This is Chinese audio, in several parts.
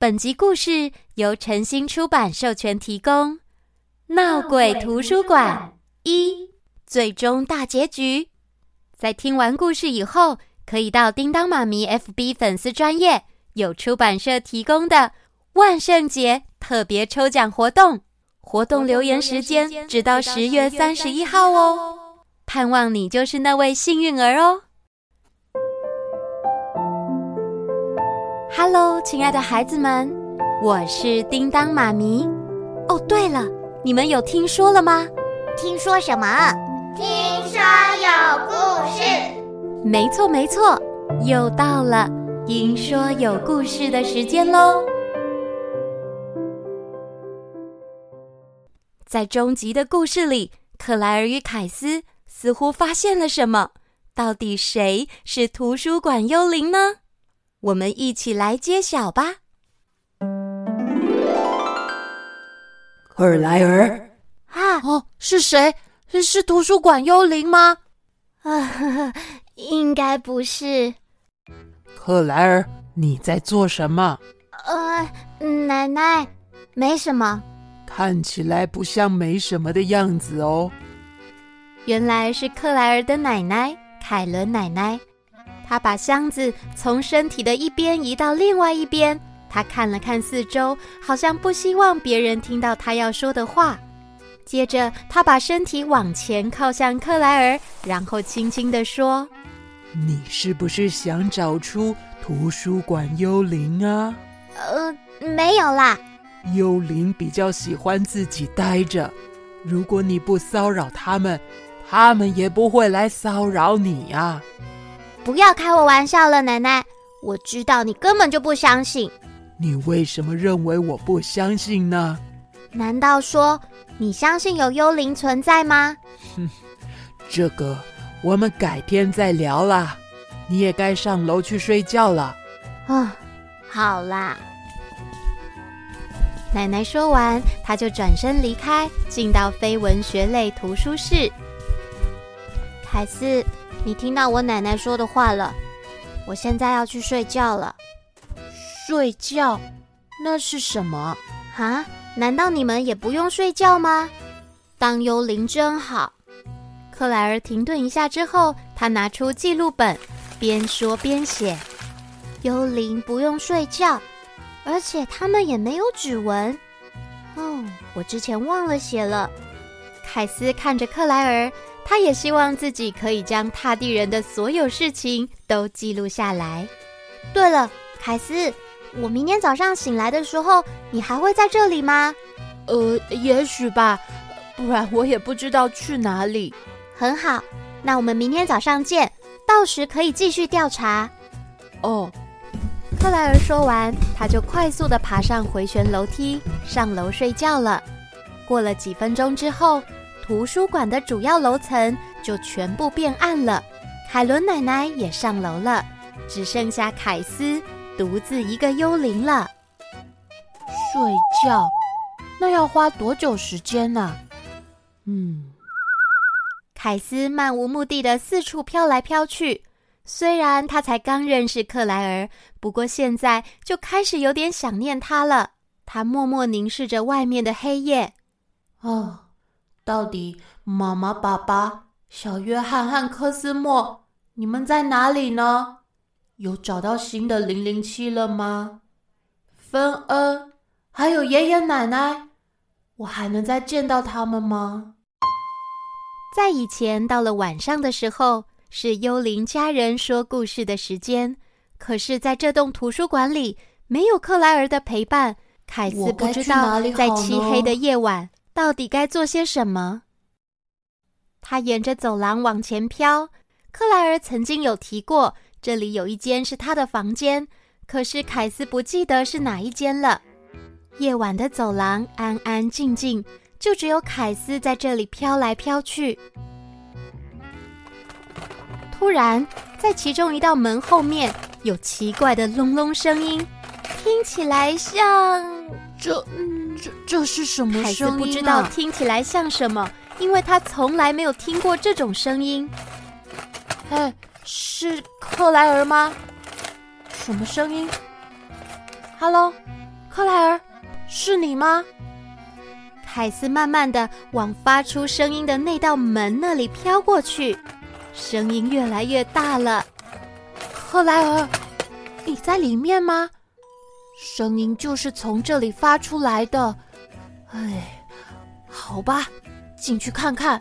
本集故事由晨星出版授权提供，《闹鬼图书馆》一最终大结局。在听完故事以后，可以到叮当妈咪 FB 粉丝专页有出版社提供的万圣节特别抽奖活动，活动留言时间直到十月三十一号哦，盼望你就是那位幸运儿哦。Hello，亲爱的孩子们，我是叮当妈咪。哦，对了，你们有听说了吗？听说什么？听说有故事。没错，没错，又到了听说有故事的时间喽。在终极的故事里，克莱尔与凯斯似乎发现了什么。到底谁是图书馆幽灵呢？我们一起来揭晓吧。克莱尔啊，哦，是谁？是是图书馆幽灵吗？啊呵呵，应该不是。克莱尔，你在做什么？呃，奶奶，没什么。看起来不像没什么的样子哦。原来是克莱尔的奶奶，凯伦奶奶。他把箱子从身体的一边移到另外一边，他看了看四周，好像不希望别人听到他要说的话。接着，他把身体往前靠向克莱尔，然后轻轻地说：“你是不是想找出图书馆幽灵啊？”“呃，没有啦。”“幽灵比较喜欢自己待着，如果你不骚扰他们，他们也不会来骚扰你呀。”不要开我玩笑了，奶奶。我知道你根本就不相信。你为什么认为我不相信呢？难道说你相信有幽灵存在吗？哼，这个我们改天再聊啦。你也该上楼去睡觉了。啊，好啦。奶奶说完，她就转身离开，进到非文学类图书室。凯斯。你听到我奶奶说的话了，我现在要去睡觉了。睡觉？那是什么？啊？难道你们也不用睡觉吗？当幽灵真好。克莱尔停顿一下之后，他拿出记录本，边说边写：“幽灵不用睡觉，而且他们也没有指纹。”哦，我之前忘了写了。凯斯看着克莱尔。他也希望自己可以将踏地人的所有事情都记录下来。对了，凯斯，我明天早上醒来的时候，你还会在这里吗？呃，也许吧，不然我也不知道去哪里。很好，那我们明天早上见，到时可以继续调查。哦，克莱尔说完，他就快速地爬上回旋楼梯，上楼睡觉了。过了几分钟之后，图书馆的主要楼层就全部变暗了，凯伦奶奶也上楼了，只剩下凯斯独自一个幽灵了。睡觉？那要花多久时间呢？嗯，凯斯漫无目的的四处飘来飘去。虽然他才刚认识克莱尔，不过现在就开始有点想念他了。他默默凝视着外面的黑夜。哦。到底妈妈、爸爸、小约翰和科斯莫，你们在哪里呢？有找到新的零零七了吗？芬恩，还有爷爷奶奶，我还能再见到他们吗？在以前，到了晚上的时候，是幽灵家人说故事的时间。可是，在这栋图书馆里，没有克莱尔的陪伴，凯斯不知道在漆黑的夜晚。到底该做些什么？他沿着走廊往前飘。克莱尔曾经有提过，这里有一间是他的房间，可是凯斯不记得是哪一间了。夜晚的走廊安安静静，就只有凯斯在这里飘来飘去。突然，在其中一道门后面有奇怪的隆隆声音，听起来像这嗯。这这是什么声音啊？凯斯不知道听起来像什么，因为他从来没有听过这种声音。哎，是克莱尔吗？什么声音？哈喽，克莱尔，是你吗？凯斯慢慢的往发出声音的那道门那里飘过去，声音越来越大了。克莱尔，你在里面吗？声音就是从这里发出来的。哎，好吧，进去看看。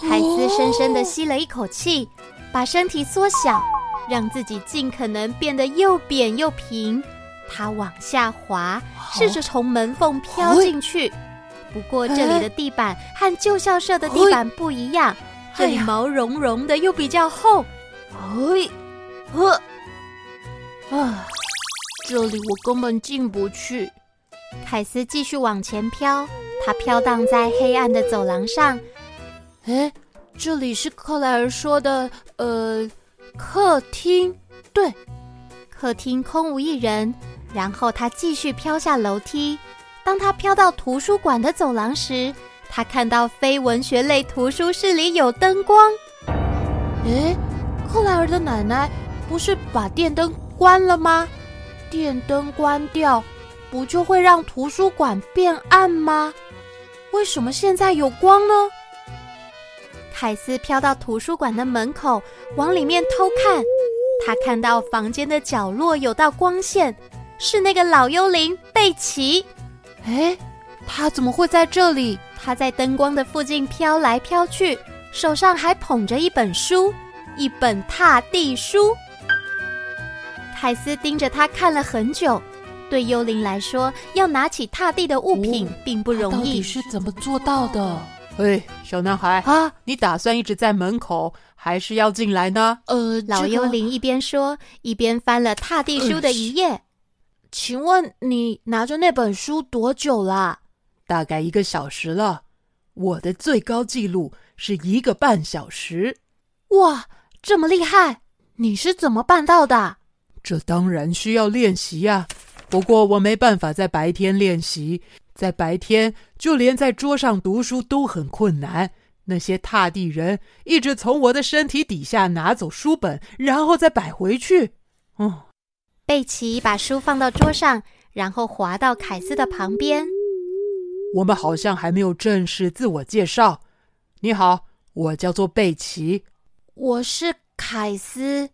凯斯深深的吸了一口气，把身体缩小，让自己尽可能变得又扁又平。他往下滑，试着从门缝飘进去。不过这里的地板和旧校舍的地板不一样，这里毛茸茸的又比较厚。哎，呵，啊，这里我根本进不去。凯斯继续往前飘，他飘荡在黑暗的走廊上。哎，这里是克莱尔说的，呃，客厅。对，客厅空无一人。然后他继续飘下楼梯。当他飘到图书馆的走廊时，他看到非文学类图书室里有灯光。诶，克莱尔的奶奶不是把电灯关了吗？电灯关掉，不就会让图书馆变暗吗？为什么现在有光呢？凯斯飘到图书馆的门口，往里面偷看。他看到房间的角落有道光线。是那个老幽灵贝奇，哎，他怎么会在这里？他在灯光的附近飘来飘去，手上还捧着一本书，一本踏地书。凯斯盯着他看了很久。对幽灵来说，要拿起踏地的物品并不容易。到底是怎么做到的？哎，小男孩啊，你打算一直在门口，还是要进来呢？呃，老幽灵一边说，一边翻了踏地书的一页。请问你拿着那本书多久了？大概一个小时了。我的最高纪录是一个半小时。哇，这么厉害！你是怎么办到的？这当然需要练习呀。不过我没办法在白天练习，在白天就连在桌上读书都很困难。那些踏地人一直从我的身体底下拿走书本，然后再摆回去。嗯。贝奇把书放到桌上，然后滑到凯斯的旁边。我们好像还没有正式自我介绍。你好，我叫做贝奇。我是凯斯。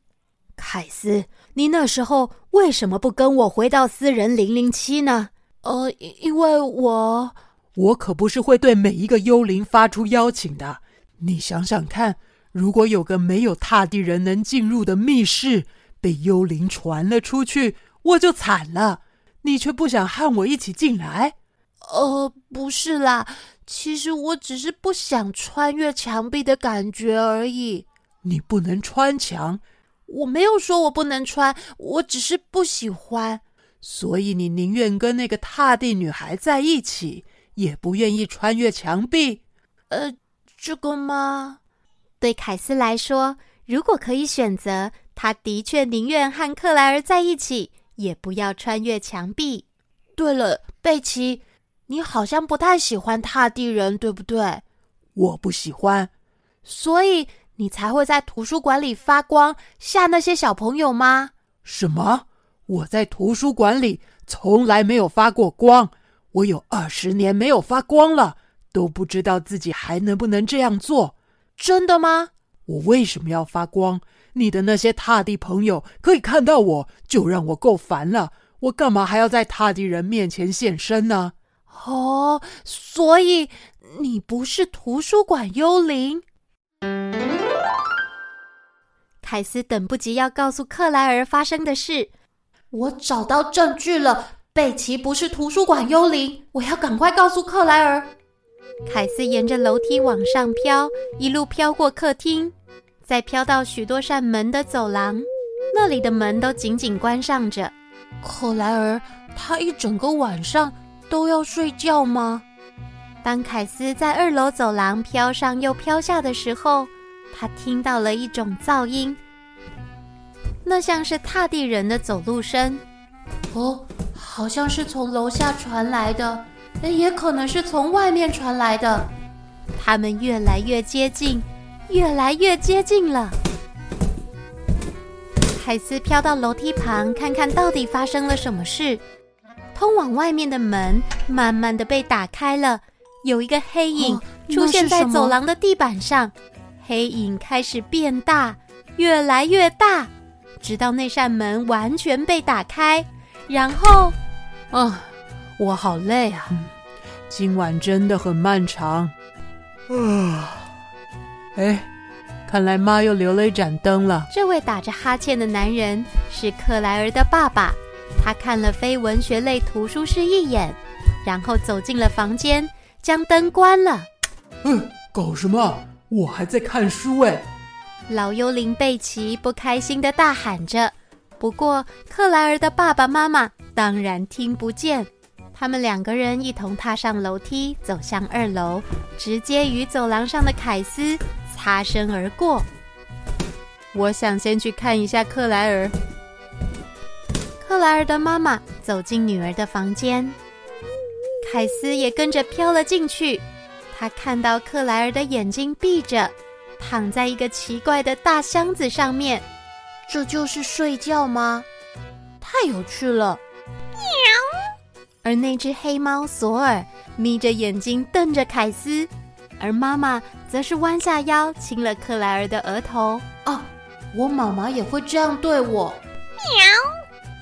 凯斯，你那时候为什么不跟我回到私人零零七呢？呃，因为我……我可不是会对每一个幽灵发出邀请的。你想想看，如果有个没有踏地人能进入的密室。被幽灵传了出去，我就惨了。你却不想和我一起进来？呃，不是啦，其实我只是不想穿越墙壁的感觉而已。你不能穿墙？我没有说我不能穿，我只是不喜欢。所以你宁愿跟那个踏地女孩在一起，也不愿意穿越墙壁？呃，这个吗？对凯斯来说，如果可以选择。他的确宁愿和克莱尔在一起，也不要穿越墙壁。对了，贝奇，你好像不太喜欢踏地人，对不对？我不喜欢，所以你才会在图书馆里发光，吓那些小朋友吗？什么？我在图书馆里从来没有发过光，我有二十年没有发光了，都不知道自己还能不能这样做。真的吗？我为什么要发光？你的那些踏地朋友可以看到我，就让我够烦了。我干嘛还要在踏地人面前现身呢？哦，所以你不是图书馆幽灵？凯斯等不及要告诉克莱尔发生的事。我找到证据了，贝奇不是图书馆幽灵。我要赶快告诉克莱尔。凯斯沿着楼梯往上飘，一路飘过客厅。再飘到许多扇门的走廊，那里的门都紧紧关上着。克莱尔，他一整个晚上都要睡觉吗？当凯斯在二楼走廊飘上又飘下的时候，他听到了一种噪音，那像是踏地人的走路声。哦，好像是从楼下传来的，也可能是从外面传来的。他们越来越接近。越来越接近了。海斯飘到楼梯旁，看看到底发生了什么事。通往外面的门慢慢的被打开了，有一个黑影出现在走廊的地板上，哦、黑影开始变大，越来越大，直到那扇门完全被打开，然后，啊，我好累啊，今晚真的很漫长，啊，哎。看来妈又留了一盏灯了。这位打着哈欠的男人是克莱尔的爸爸。他看了非文学类图书室一眼，然后走进了房间，将灯关了。嗯，搞什么？我还在看书哎！老幽灵贝奇不开心的大喊着。不过克莱尔的爸爸妈妈当然听不见。他们两个人一同踏上楼梯，走向二楼，直接与走廊上的凯斯擦身而过。我想先去看一下克莱尔。克莱尔的妈妈走进女儿的房间，凯斯也跟着飘了进去。他看到克莱尔的眼睛闭着，躺在一个奇怪的大箱子上面。这就是睡觉吗？太有趣了！喵。而那只黑猫索尔眯着眼睛瞪着凯斯。而妈妈则是弯下腰亲了克莱尔的额头。啊，我妈妈也会这样对我。喵，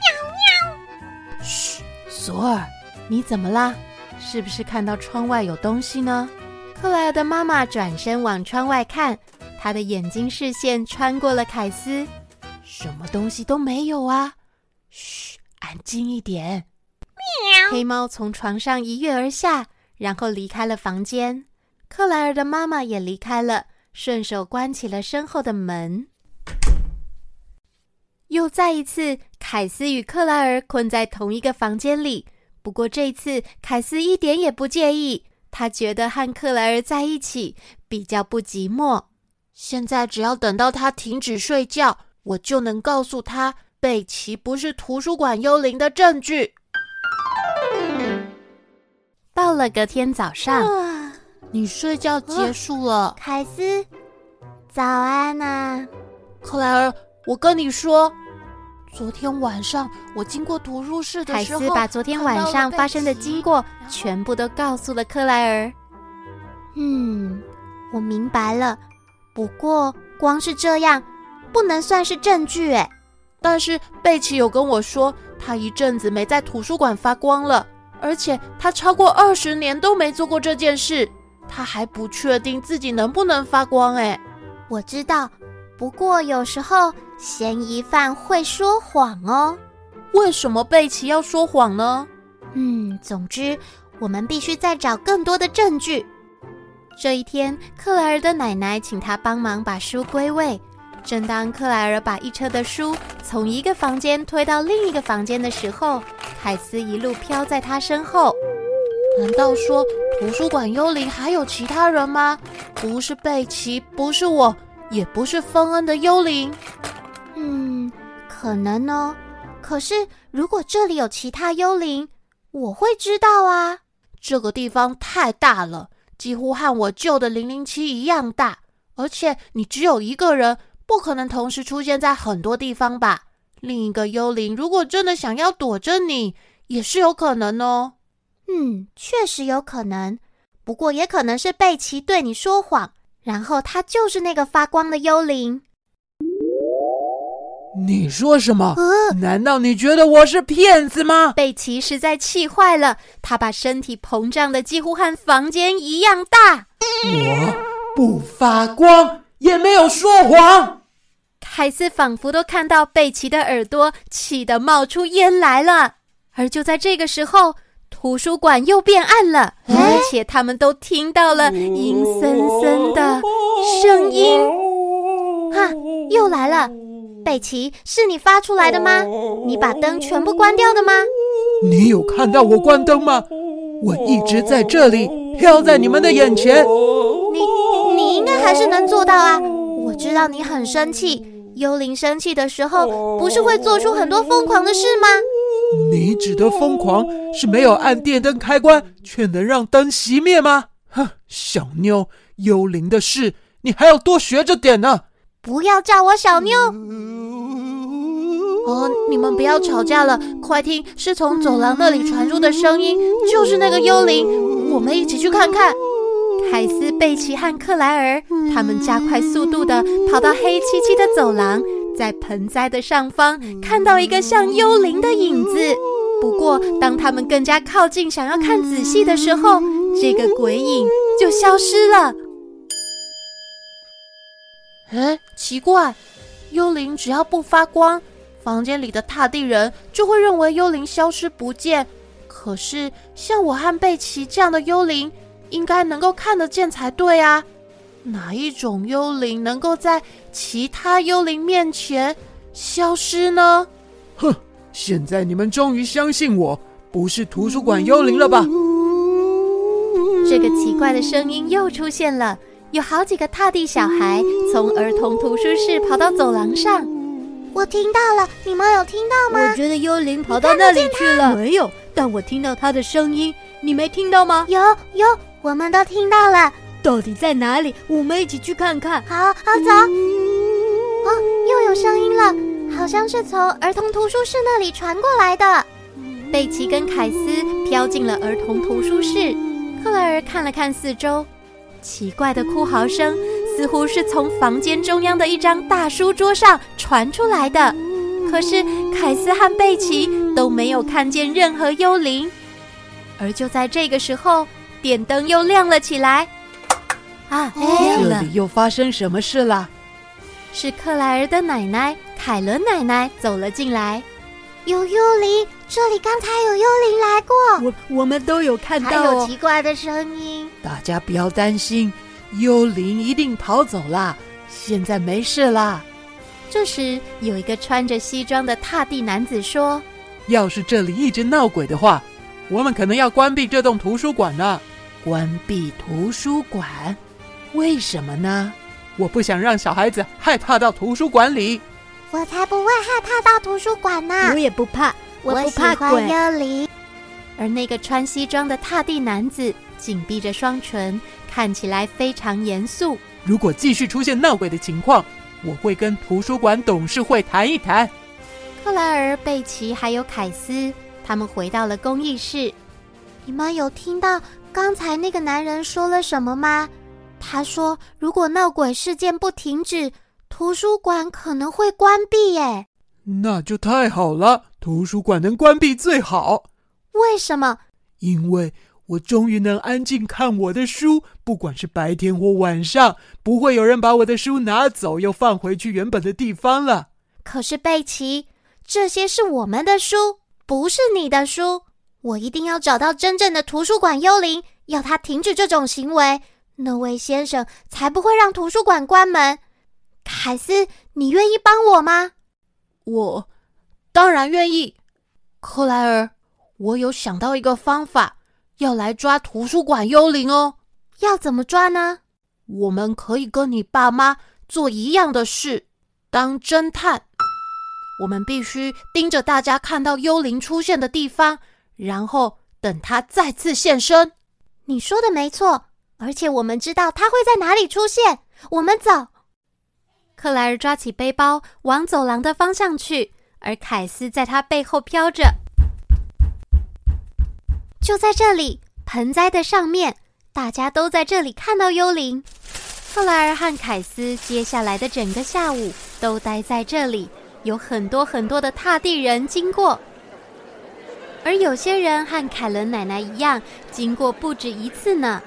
喵喵。嘘，索尔，你怎么啦？是不是看到窗外有东西呢？克莱尔的妈妈转身往窗外看，她的眼睛视线穿过了凯斯。什么东西都没有啊！嘘，安静一点。喵。黑猫从床上一跃而下，然后离开了房间。克莱尔的妈妈也离开了，顺手关起了身后的门。又再一次，凯斯与克莱尔困在同一个房间里。不过这次，凯斯一点也不介意，他觉得和克莱尔在一起比较不寂寞。现在只要等到他停止睡觉，我就能告诉他贝奇不是图书馆幽灵的证据。到了隔天早上。你睡觉结束了，凯斯，早安啊，克莱尔。我跟你说，昨天晚上我经过图书室的时候，海斯把昨天晚上发生的经过全部都告诉了克莱尔。嗯，我明白了。不过光是这样，不能算是证据诶。但是贝奇有跟我说，他一阵子没在图书馆发光了，而且他超过二十年都没做过这件事。他还不确定自己能不能发光哎，我知道，不过有时候嫌疑犯会说谎哦。为什么贝奇要说谎呢？嗯，总之我们必须再找更多的证据。这一天，克莱尔的奶奶请他帮忙把书归位。正当克莱尔把一车的书从一个房间推到另一个房间的时候，凯斯一路飘在他身后。难道说图书馆幽灵还有其他人吗？不是贝奇，不是我，也不是芬恩的幽灵。嗯，可能哦。可是如果这里有其他幽灵，我会知道啊。这个地方太大了，几乎和我旧的零零七一样大。而且你只有一个人，不可能同时出现在很多地方吧？另一个幽灵如果真的想要躲着你，也是有可能哦。嗯，确实有可能，不过也可能是贝奇对你说谎，然后他就是那个发光的幽灵。你说什么？呃，难道你觉得我是骗子吗？贝奇实在气坏了，他把身体膨胀的几乎和房间一样大。我不发光，也没有说谎。凯斯仿佛都看到贝奇的耳朵气得冒出烟来了，而就在这个时候。图书馆又变暗了，而且他们都听到了阴森森的声音。哈，又来了！贝奇，是你发出来的吗？你把灯全部关掉的吗？你有看到我关灯吗？我一直在这里，飘在你们的眼前。你，你应该还是能做到啊！我知道你很生气，幽灵生气的时候，不是会做出很多疯狂的事吗？你指的疯狂是没有按电灯开关，却能让灯熄灭吗？哼，小妞，幽灵的事你还要多学着点呢。不要叫我小妞。哦，你们不要吵架了，快听，是从走廊那里传出的声音，就是那个幽灵。我们一起去看看。凯斯、贝奇和克莱尔他们加快速度地跑到黑漆漆的走廊，在盆栽的上方看到一个像幽灵的影子。不过，当他们更加靠近，想要看仔细的时候，这个鬼影就消失了。哎，奇怪，幽灵只要不发光，房间里的踏地人就会认为幽灵消失不见。可是，像我和贝奇这样的幽灵，应该能够看得见才对啊。哪一种幽灵能够在其他幽灵面前消失呢？哼，现在你们终于相信我不是图书馆幽灵了吧？这个奇怪的声音又出现了。有好几个踏地小孩从儿童图书室跑到走廊上，我听到了，你们有听到吗？我觉得幽灵跑到那里去了，没有，但我听到他的声音，你没听到吗？有有，我们都听到了。到底在哪里？我们一起去看看。好，好走。哦，又有声音了，好像是从儿童图书室那里传过来的。贝奇跟凯斯飘进了儿童图书室，克莱尔看了看四周。奇怪的哭嚎声似乎是从房间中央的一张大书桌上传出来的，可是凯斯和贝奇都没有看见任何幽灵。而就在这个时候，电灯又亮了起来。啊，亮了！这里又发生什么事了？是克莱尔的奶奶凯伦奶奶走了进来。有幽灵，这里刚才有幽灵来过。我我们都有看到，还有奇怪的声音。大家不要担心，幽灵一定逃走了，现在没事啦。这时，有一个穿着西装的踏地男子说：“要是这里一直闹鬼的话，我们可能要关闭这栋图书馆了。关闭图书馆？为什么呢？我不想让小孩子害怕到图书馆里。”我才不会害怕到图书馆呢！我也不怕，我不怕鬼。我喜欢幽灵。而那个穿西装的踏地男子紧闭着双唇，看起来非常严肃。如果继续出现闹鬼的情况，我会跟图书馆董事会谈一谈。克莱尔、贝奇还有凯斯，他们回到了公益室。你们有听到刚才那个男人说了什么吗？他说：“如果闹鬼事件不停止。”图书馆可能会关闭耶，那就太好了。图书馆能关闭最好。为什么？因为我终于能安静看我的书，不管是白天或晚上，不会有人把我的书拿走又放回去原本的地方了。可是贝奇，这些是我们的书，不是你的书。我一定要找到真正的图书馆幽灵，要他停止这种行为，那位先生才不会让图书馆关门。凯斯，你愿意帮我吗？我当然愿意。克莱尔，我有想到一个方法，要来抓图书馆幽灵哦。要怎么抓呢？我们可以跟你爸妈做一样的事，当侦探。我们必须盯着大家看到幽灵出现的地方，然后等他再次现身。你说的没错，而且我们知道他会在哪里出现。我们走。克莱尔抓起背包往走廊的方向去，而凯斯在他背后飘着。就在这里，盆栽的上面，大家都在这里看到幽灵。克莱尔和凯斯接下来的整个下午都待在这里，有很多很多的踏地人经过，而有些人和凯伦奶奶一样经过不止一次呢，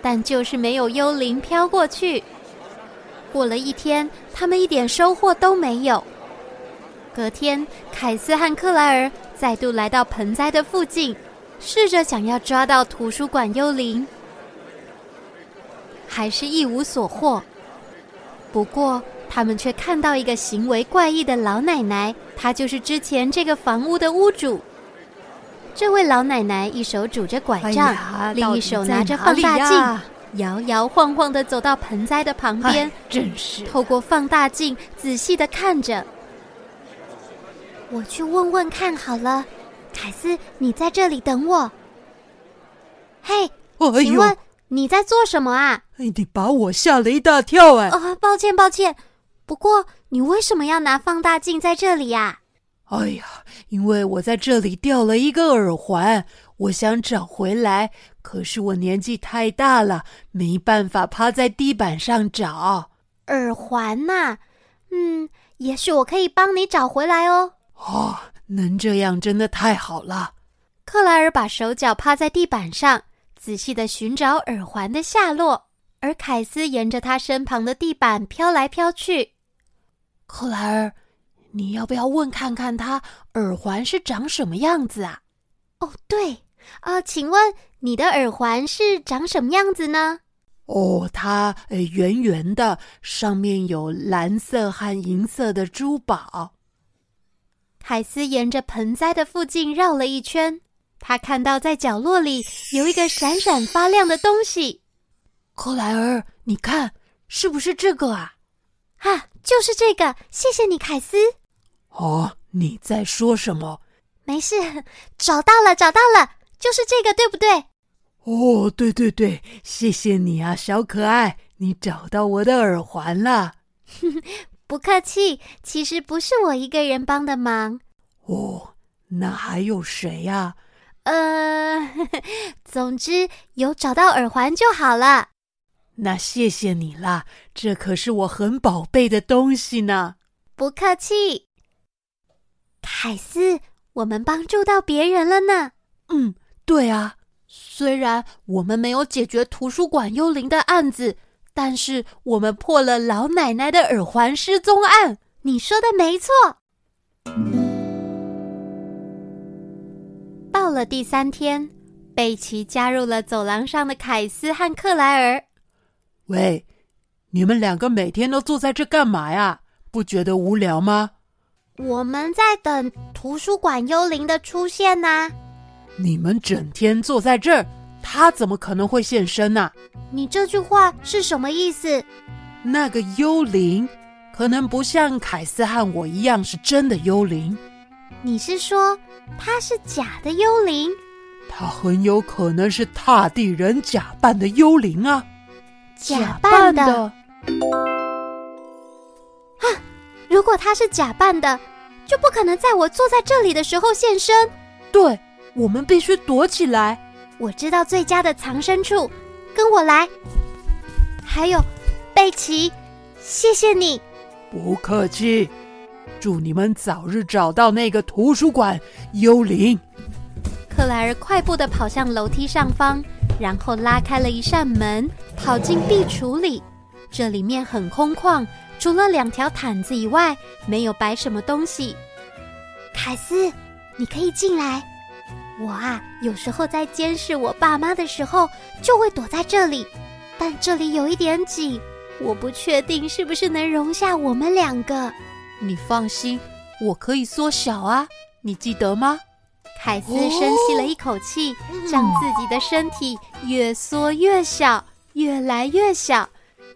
但就是没有幽灵飘过去。过了一天，他们一点收获都没有。隔天，凯斯和克莱尔再度来到盆栽的附近，试着想要抓到图书馆幽灵，还是一无所获。不过，他们却看到一个行为怪异的老奶奶，她就是之前这个房屋的屋主。这位老奶奶一手拄着拐杖，哎、另一手拿着放大镜。摇摇晃晃的走到盆栽的旁边，真是透过放大镜仔细的看着。我去问问看好了，凯斯，你在这里等我。嘿，哎、请问你在做什么啊？你把我吓了一大跳哎！哦，抱歉抱歉。不过你为什么要拿放大镜在这里呀？哎呀，因为我在这里掉了一个耳环，我想找回来，可是我年纪太大了，没办法趴在地板上找。耳环呐，嗯，也许我可以帮你找回来哦。哦，能这样真的太好了。克莱尔把手脚趴在地板上，仔细地寻找耳环的下落，而凯斯沿着他身旁的地板飘来飘去。克莱尔。你要不要问看看他耳环是长什么样子啊？哦，对，啊、呃，请问你的耳环是长什么样子呢？哦，它呃圆圆的，上面有蓝色和银色的珠宝。凯斯沿着盆栽的附近绕了一圈，他看到在角落里有一个闪闪发亮的东西。克莱尔，你看，是不是这个啊？啊，就是这个，谢谢你，凯斯。哦，你在说什么？没事，找到了，找到了，就是这个，对不对？哦，对对对，谢谢你啊，小可爱，你找到我的耳环了。不客气，其实不是我一个人帮的忙。哦，那还有谁呀？呃，总之有找到耳环就好了。那谢谢你啦，这可是我很宝贝的东西呢。不客气。凯斯，我们帮助到别人了呢。嗯，对啊。虽然我们没有解决图书馆幽灵的案子，但是我们破了老奶奶的耳环失踪案。你说的没错。到了第三天，贝奇加入了走廊上的凯斯和克莱尔。喂，你们两个每天都坐在这干嘛呀？不觉得无聊吗？我们在等图书馆幽灵的出现呢。你们整天坐在这儿，他怎么可能会现身呢？你这句话是什么意思？那个幽灵可能不像凯斯和我一样是真的幽灵。你是说他是假的幽灵？他很有可能是踏地人假扮的幽灵啊！假扮的。啊！如果他是假扮的，就不可能在我坐在这里的时候现身。对，我们必须躲起来。我知道最佳的藏身处，跟我来。还有，贝奇，谢谢你。不客气。祝你们早日找到那个图书馆幽灵。克莱尔快步的跑向楼梯上方，然后拉开了一扇门，跑进壁橱里。这里面很空旷。除了两条毯子以外，没有摆什么东西。凯斯，你可以进来。我啊，有时候在监视我爸妈的时候，就会躲在这里。但这里有一点挤，我不确定是不是能容下我们两个。你放心，我可以缩小啊，你记得吗？凯斯深吸了一口气，哦，将自己的身体越缩越小，越来越小。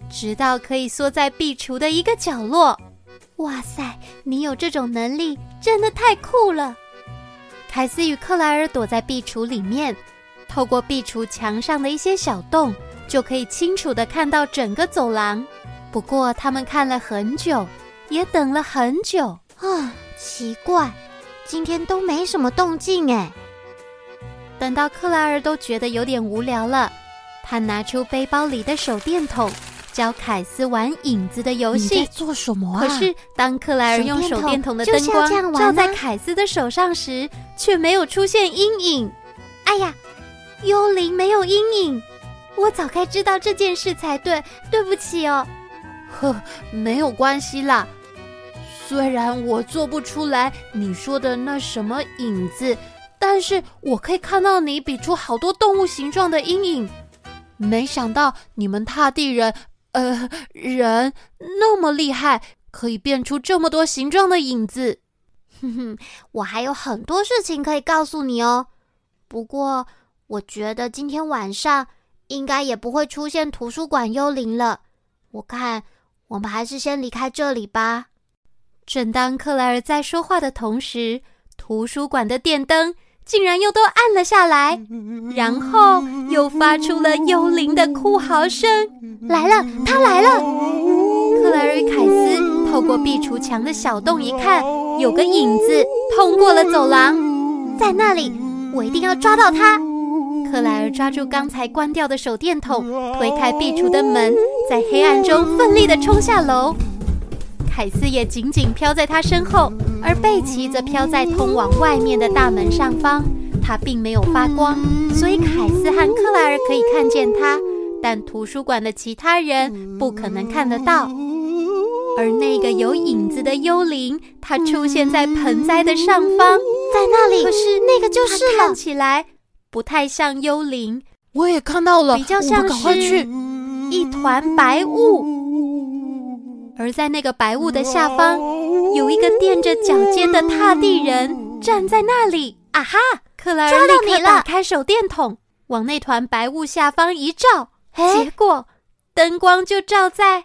直到可以缩在壁橱的一个角落。哇塞，你有这种能力，真的太酷了！凯斯与克莱尔躲在壁橱里面，透过壁橱墙上的一些小洞，就可以清楚的看到整个走廊。不过，他们看了很久，也等了很久。啊，奇怪，今天都没什么动静哎。等到克莱尔都觉得有点无聊了，他拿出背包里的手电筒。教凯斯玩影子的游戏。你在做什么啊？可是当克莱尔用手电筒的灯光照在凯斯的手上时，却没有出现阴影。哎呀，幽灵没有阴影，我早该知道这件事才对。对不起哦。呵，没有关系啦。虽然我做不出来你说的那什么影子，但是我可以看到你比出好多动物形状的阴影。没想到你们踏地人。呃，人那么厉害，可以变出这么多形状的影子。哼哼，我还有很多事情可以告诉你哦。不过，我觉得今天晚上应该也不会出现图书馆幽灵了。我看，我们还是先离开这里吧。正当克莱尔在说话的同时，图书馆的电灯。竟然又都暗了下来，然后又发出了幽灵的哭嚎声。来了，他来了！克莱尔与凯斯透过壁橱墙的小洞一看，有个影子通过了走廊，在那里，我一定要抓到他。克莱尔抓住刚才关掉的手电筒，推开壁橱的门，在黑暗中奋力地冲下楼。凯斯也紧紧飘在他身后，而贝奇则飘在通往外面的大门上方。他并没有发光，所以凯斯和克莱尔可以看见他，但图书馆的其他人不可能看得到。而那个有影子的幽灵，它出现在盆栽的上方，在那里。可是那个就是了，看起来不太像幽灵。我也看到了，比较像是一团白雾。而在那个白雾的下方，有一个垫着脚尖的踏地人站在那里。啊哈！克莱尔立刻打开手电筒，往那团白雾下方一照，结果灯光就照在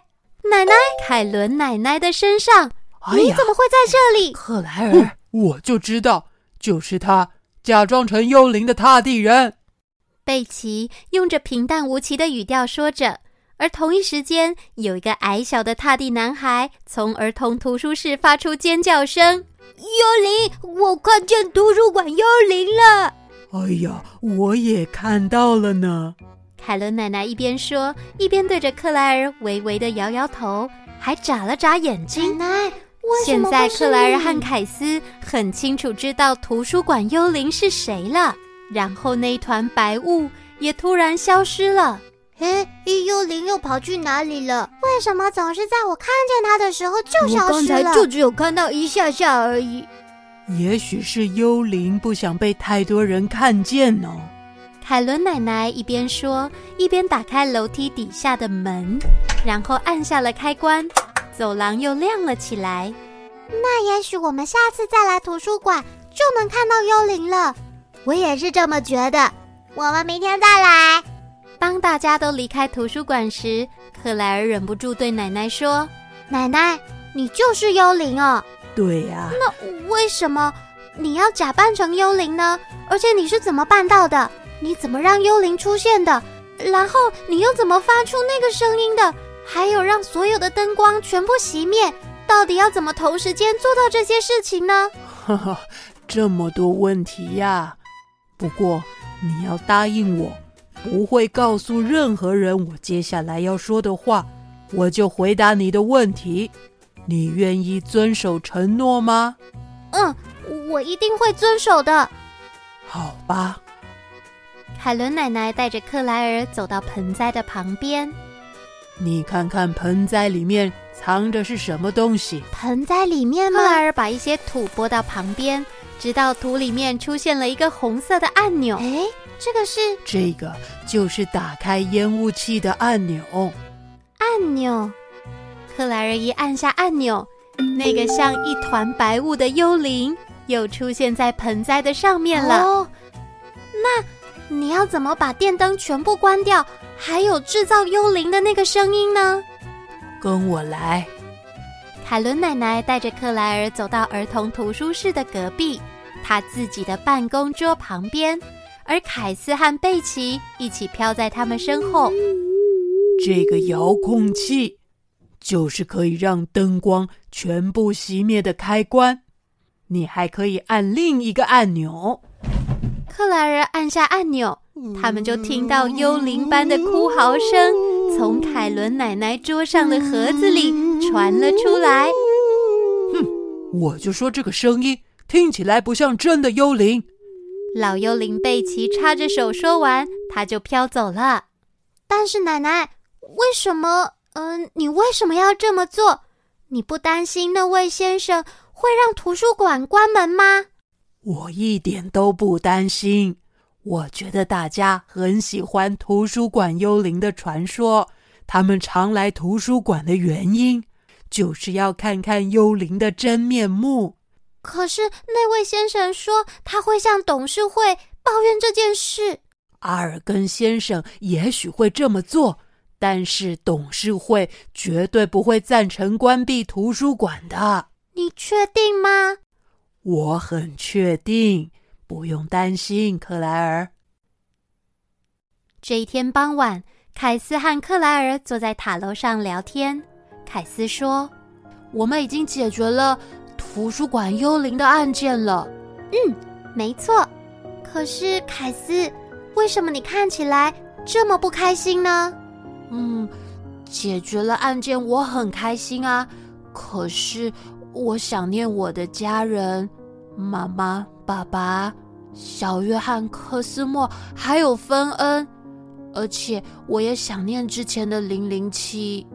奶奶凯伦奶奶的身上。哎、你怎么会在这里？克莱尔，我就知道，就是他假装成幽灵的踏地人。贝奇用着平淡无奇的语调说着，而同一时间，有一个矮小的踏地男孩从儿童图书室发出尖叫声。幽灵！我看见图书馆幽灵了！哎呀，我也看到了呢。凯伦奶奶一边说，一边对着克莱尔微微的摇摇头，还眨了眨眼睛。奶奶，现在克莱尔和凯斯很清楚知道图书馆幽灵是谁了。然后那团白雾也突然消失了。哎，幽灵又跑去哪里了？为什么总是在我看见他的时候就消失了？我刚才就只有看到一下下而已。也许是幽灵不想被太多人看见哦。凯伦奶奶一边说，一边打开楼梯底下的门，然后按下了开关，走廊又亮了起来。那也许我们下次再来图书馆就能看到幽灵了。我也是这么觉得。我们明天再来。当大家都离开图书馆时，克莱尔忍不住对奶奶说：“奶奶，你就是幽灵哦。”“对呀。”“那为什么你要假扮成幽灵呢？而且你是怎么办到的？你怎么让幽灵出现的？然后你又怎么发出那个声音的？还有让所有的灯光全部熄灭？到底要怎么同时间做到这些事情呢？”“哈哈，这么多问题呀！不过你要答应我。”不会告诉任何人我接下来要说的话，我就回答你的问题。你愿意遵守承诺吗？嗯，我一定会遵守的。好吧。海伦奶奶带着克莱尔走到盆栽的旁边。你看看盆栽里面藏着是什么东西？盆栽里面吗？克莱尔把一些土拨到旁边，直到土里面出现了一个红色的按钮。诶这个是这个就是打开烟雾器的按钮。按钮，克莱尔一按下按钮，那个像一团白雾的幽灵又出现在盆栽的上面了。哦，那你要怎么把电灯全部关掉，还有制造幽灵的那个声音呢？跟我来。凯伦奶奶带着克莱尔走到儿童图书室的隔壁，她自己的办公桌旁边。而凯斯和贝奇一起飘在他们身后。这个遥控器就是可以让灯光全部熄灭的开关。你还可以按另一个按钮。克莱尔按下按钮，他们就听到幽灵般的哭嚎声从凯伦奶奶桌上的盒子里传了出来。哼，我就说这个声音听起来不像真的幽灵。老幽灵贝奇插着手说完，他就飘走了。但是奶奶，为什么？嗯、呃，你为什么要这么做？你不担心那位先生会让图书馆关门吗？我一点都不担心。我觉得大家很喜欢图书馆幽灵的传说。他们常来图书馆的原因，就是要看看幽灵的真面目。可是那位先生说他会向董事会抱怨这件事。阿尔根先生也许会这么做，但是董事会绝对不会赞成关闭图书馆的。你确定吗？我很确定，不用担心，克莱尔。这一天傍晚，凯斯和克莱尔坐在塔楼上聊天。凯斯说：“我们已经解决了。”图书馆幽灵的案件了。嗯，没错。可是凯斯，为什么你看起来这么不开心呢？嗯，解决了案件，我很开心啊。可是我想念我的家人，妈妈、爸爸、小约翰、科斯莫，还有芬恩。而且我也想念之前的零零七。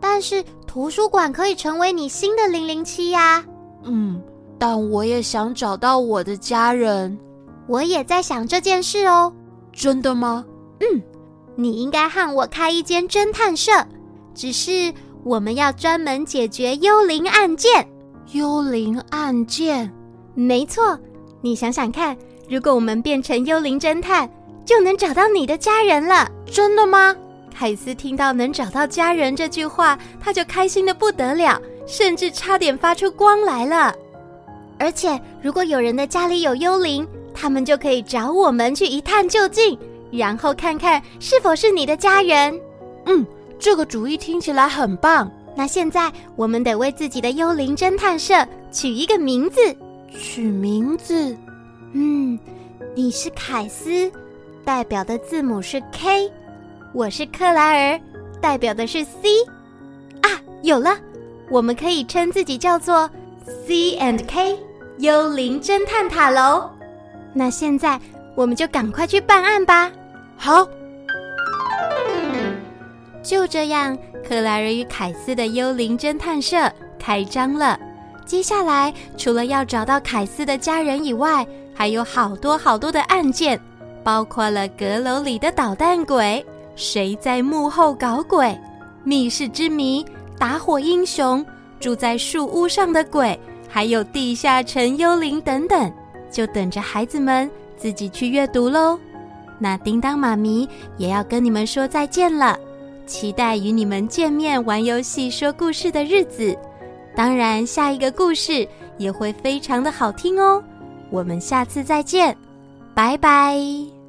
但是图书馆可以成为你新的零零七呀。嗯，但我也想找到我的家人。我也在想这件事哦。真的吗？嗯，你应该和我开一间侦探社，只是我们要专门解决幽灵案件。幽灵案件？没错。你想想看，如果我们变成幽灵侦探，就能找到你的家人了。真的吗？凯斯听到能找到家人这句话，他就开心的不得了，甚至差点发出光来了。而且，如果有人的家里有幽灵，他们就可以找我们去一探究竟，然后看看是否是你的家人。嗯，这个主意听起来很棒。那现在我们得为自己的幽灵侦探社取一个名字。取名字？嗯，你是凯斯，代表的字母是 K；我是克莱尔，代表的是 C。啊，有了，我们可以称自己叫做 C and K 幽灵侦探塔楼。那现在我们就赶快去办案吧。好，就这样，克莱尔与凯斯的幽灵侦探社开张了。接下来，除了要找到凯斯的家人以外，还有好多好多的案件，包括了阁楼里的捣蛋鬼、谁在幕后搞鬼、密室之谜、打火英雄、住在树屋上的鬼，还有地下城幽灵等等。就等着孩子们自己去阅读喽。那叮当妈咪也要跟你们说再见了，期待与你们见面、玩游戏、说故事的日子。当然，下一个故事也会非常的好听哦。我们下次再见，拜拜。